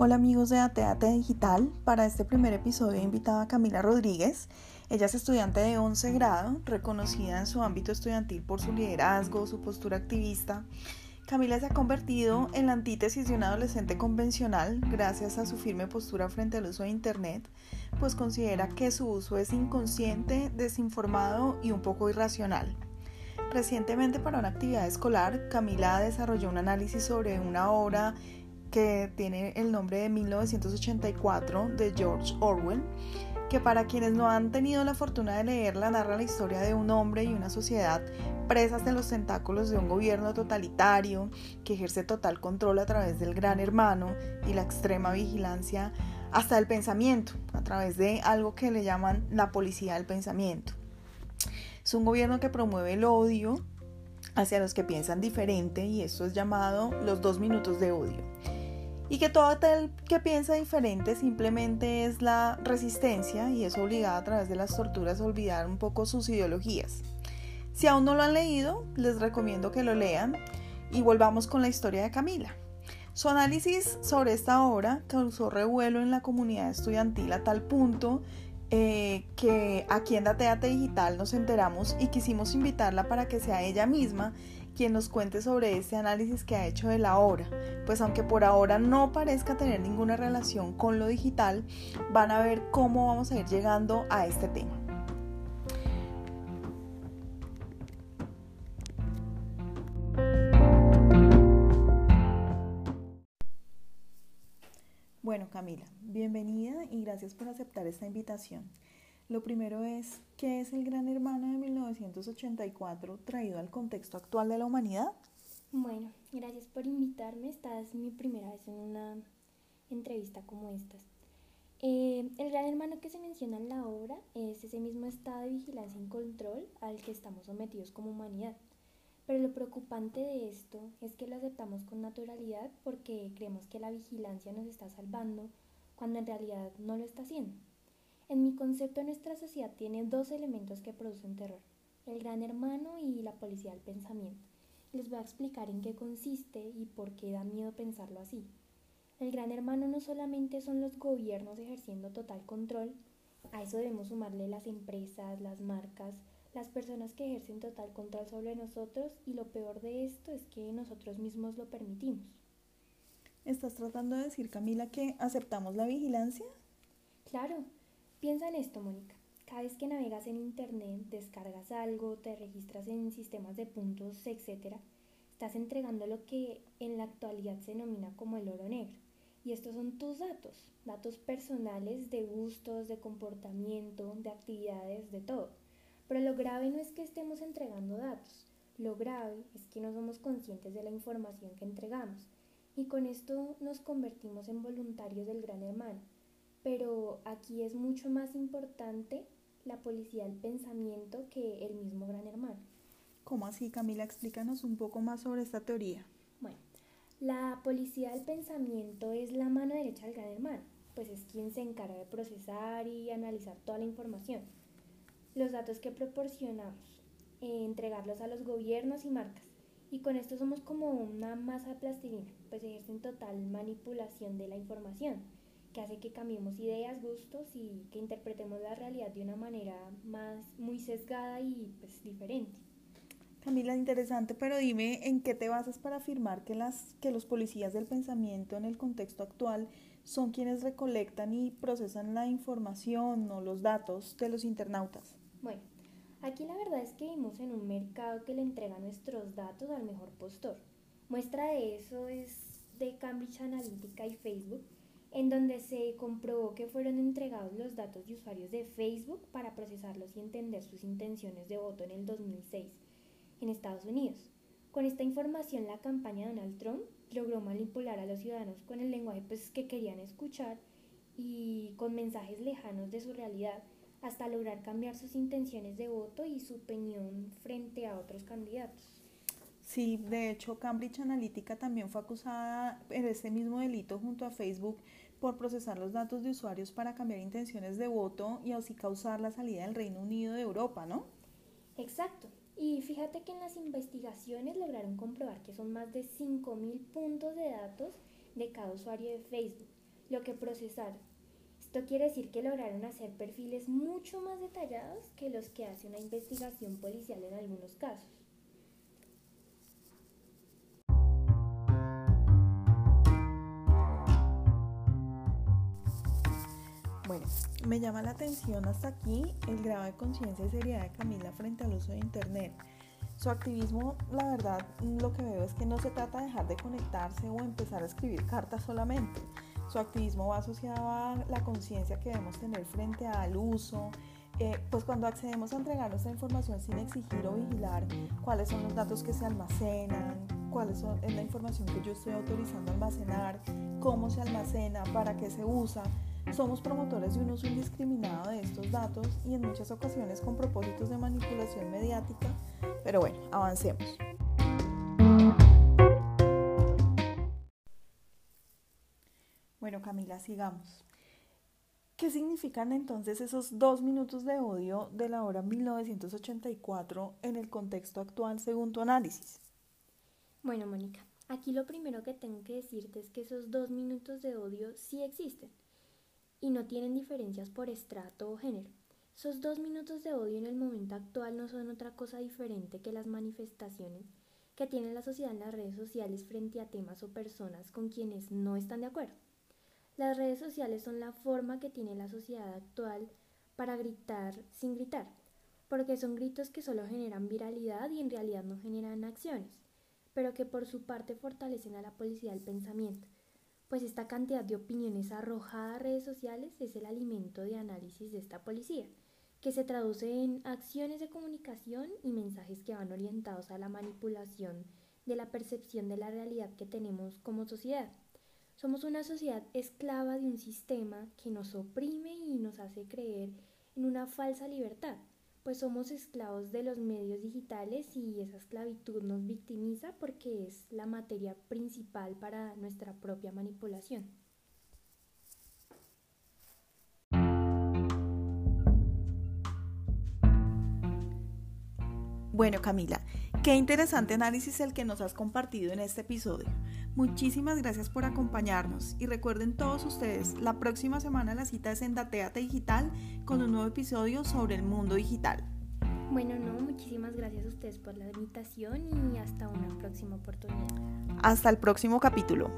Hola amigos de Ateate Digital, para este primer episodio he a Camila Rodríguez. Ella es estudiante de 11 grado, reconocida en su ámbito estudiantil por su liderazgo, su postura activista. Camila se ha convertido en la antítesis de un adolescente convencional gracias a su firme postura frente al uso de Internet, pues considera que su uso es inconsciente, desinformado y un poco irracional. Recientemente para una actividad escolar, Camila desarrolló un análisis sobre una obra que tiene el nombre de 1984 de George Orwell, que para quienes no han tenido la fortuna de leerla narra la historia de un hombre y una sociedad presas en los tentáculos de un gobierno totalitario que ejerce total control a través del gran hermano y la extrema vigilancia hasta el pensamiento, a través de algo que le llaman la policía del pensamiento. Es un gobierno que promueve el odio hacia los que piensan diferente y esto es llamado los dos minutos de odio y que todo aquel que piensa diferente simplemente es la resistencia y es obligada a través de las torturas a olvidar un poco sus ideologías. Si aún no lo han leído, les recomiendo que lo lean y volvamos con la historia de Camila. Su análisis sobre esta obra causó revuelo en la comunidad estudiantil a tal punto eh, que aquí en Dateate Digital nos enteramos y quisimos invitarla para que sea ella misma quien nos cuente sobre este análisis que ha hecho de la obra, pues aunque por ahora no parezca tener ninguna relación con lo digital, van a ver cómo vamos a ir llegando a este tema. Bueno, Camila, bienvenida y gracias por aceptar esta invitación. Lo primero es, ¿qué es el Gran Hermano de 1984 traído al contexto actual de la humanidad? Bueno, gracias por invitarme. Esta es mi primera vez en una entrevista como estas. Eh, el Gran Hermano que se menciona en la obra es ese mismo estado de vigilancia y control al que estamos sometidos como humanidad. Pero lo preocupante de esto es que lo aceptamos con naturalidad porque creemos que la vigilancia nos está salvando cuando en realidad no lo está haciendo. En mi concepto, nuestra sociedad tiene dos elementos que producen terror, el gran hermano y la policía del pensamiento. Les voy a explicar en qué consiste y por qué da miedo pensarlo así. El gran hermano no solamente son los gobiernos ejerciendo total control, a eso debemos sumarle las empresas, las marcas, las personas que ejercen total control sobre nosotros y lo peor de esto es que nosotros mismos lo permitimos. ¿Estás tratando de decir, Camila, que aceptamos la vigilancia? Claro, Piensa en esto, Mónica. Cada vez que navegas en Internet, descargas algo, te registras en sistemas de puntos, etc., estás entregando lo que en la actualidad se denomina como el oro negro. Y estos son tus datos, datos personales de gustos, de comportamiento, de actividades, de todo. Pero lo grave no es que estemos entregando datos, lo grave es que no somos conscientes de la información que entregamos. Y con esto nos convertimos en voluntarios del gran hermano pero aquí es mucho más importante la policía del pensamiento que el mismo gran hermano. ¿Cómo así, Camila? Explícanos un poco más sobre esta teoría. Bueno, la policía del pensamiento es la mano derecha del gran hermano, pues es quien se encarga de procesar y analizar toda la información. Los datos que proporcionamos, eh, entregarlos a los gobiernos y marcas. Y con esto somos como una masa de plastilina, pues ejercen total manipulación de la información que hace que cambiemos ideas, gustos y que interpretemos la realidad de una manera más muy sesgada y pues diferente. Camila, interesante, pero dime en qué te basas para afirmar que, las, que los policías del pensamiento en el contexto actual son quienes recolectan y procesan la información o los datos de los internautas. Bueno, aquí la verdad es que vivimos en un mercado que le entrega nuestros datos al mejor postor. Muestra de eso es de Cambridge Analytica y Facebook, en donde se comprobó que fueron entregados los datos de usuarios de Facebook para procesarlos y entender sus intenciones de voto en el 2006 en Estados Unidos. Con esta información, la campaña de Donald Trump logró manipular a los ciudadanos con el lenguaje pues, que querían escuchar y con mensajes lejanos de su realidad hasta lograr cambiar sus intenciones de voto y su opinión frente a otros candidatos. Sí, de hecho, Cambridge Analytica también fue acusada en este mismo delito junto a Facebook por procesar los datos de usuarios para cambiar intenciones de voto y así causar la salida del Reino Unido de Europa, ¿no? Exacto. Y fíjate que en las investigaciones lograron comprobar que son más de 5.000 puntos de datos de cada usuario de Facebook, lo que procesaron. Esto quiere decir que lograron hacer perfiles mucho más detallados que los que hace una investigación policial en algunos casos. Me llama la atención hasta aquí el grado de conciencia y seriedad de Camila frente al uso de Internet. Su activismo, la verdad, lo que veo es que no se trata de dejar de conectarse o empezar a escribir cartas solamente. Su activismo va asociado a la conciencia que debemos tener frente al uso, eh, pues cuando accedemos a entregar nuestra información sin exigir o vigilar cuáles son los datos que se almacenan, cuál es la información que yo estoy autorizando a almacenar, cómo se almacena, para qué se usa, somos promotores de un uso indiscriminado de estos datos y en muchas ocasiones con propósitos de manipulación mediática, pero bueno, avancemos. Bueno, Camila, sigamos. ¿Qué significan entonces esos dos minutos de odio de la hora 1984 en el contexto actual según tu análisis? Bueno, Mónica, aquí lo primero que tengo que decirte es que esos dos minutos de odio sí existen y no tienen diferencias por estrato o género. Esos dos minutos de odio en el momento actual no son otra cosa diferente que las manifestaciones que tiene la sociedad en las redes sociales frente a temas o personas con quienes no están de acuerdo. Las redes sociales son la forma que tiene la sociedad actual para gritar sin gritar, porque son gritos que solo generan viralidad y en realidad no generan acciones, pero que por su parte fortalecen a la policía del pensamiento pues esta cantidad de opiniones arrojadas a redes sociales es el alimento de análisis de esta policía, que se traduce en acciones de comunicación y mensajes que van orientados a la manipulación de la percepción de la realidad que tenemos como sociedad. Somos una sociedad esclava de un sistema que nos oprime y nos hace creer en una falsa libertad, pues somos esclavos de los medios digitales y esa esclavitud nos victimiza porque es la materia principal para nuestra propia manipulación. Bueno, Camila, qué interesante análisis el que nos has compartido en este episodio. Muchísimas gracias por acompañarnos y recuerden todos ustedes, la próxima semana la cita es en Dateate Digital con un nuevo episodio sobre el mundo digital. Bueno, no, muchísimas gracias a ustedes por la invitación y hasta una próxima oportunidad. Hasta el próximo capítulo.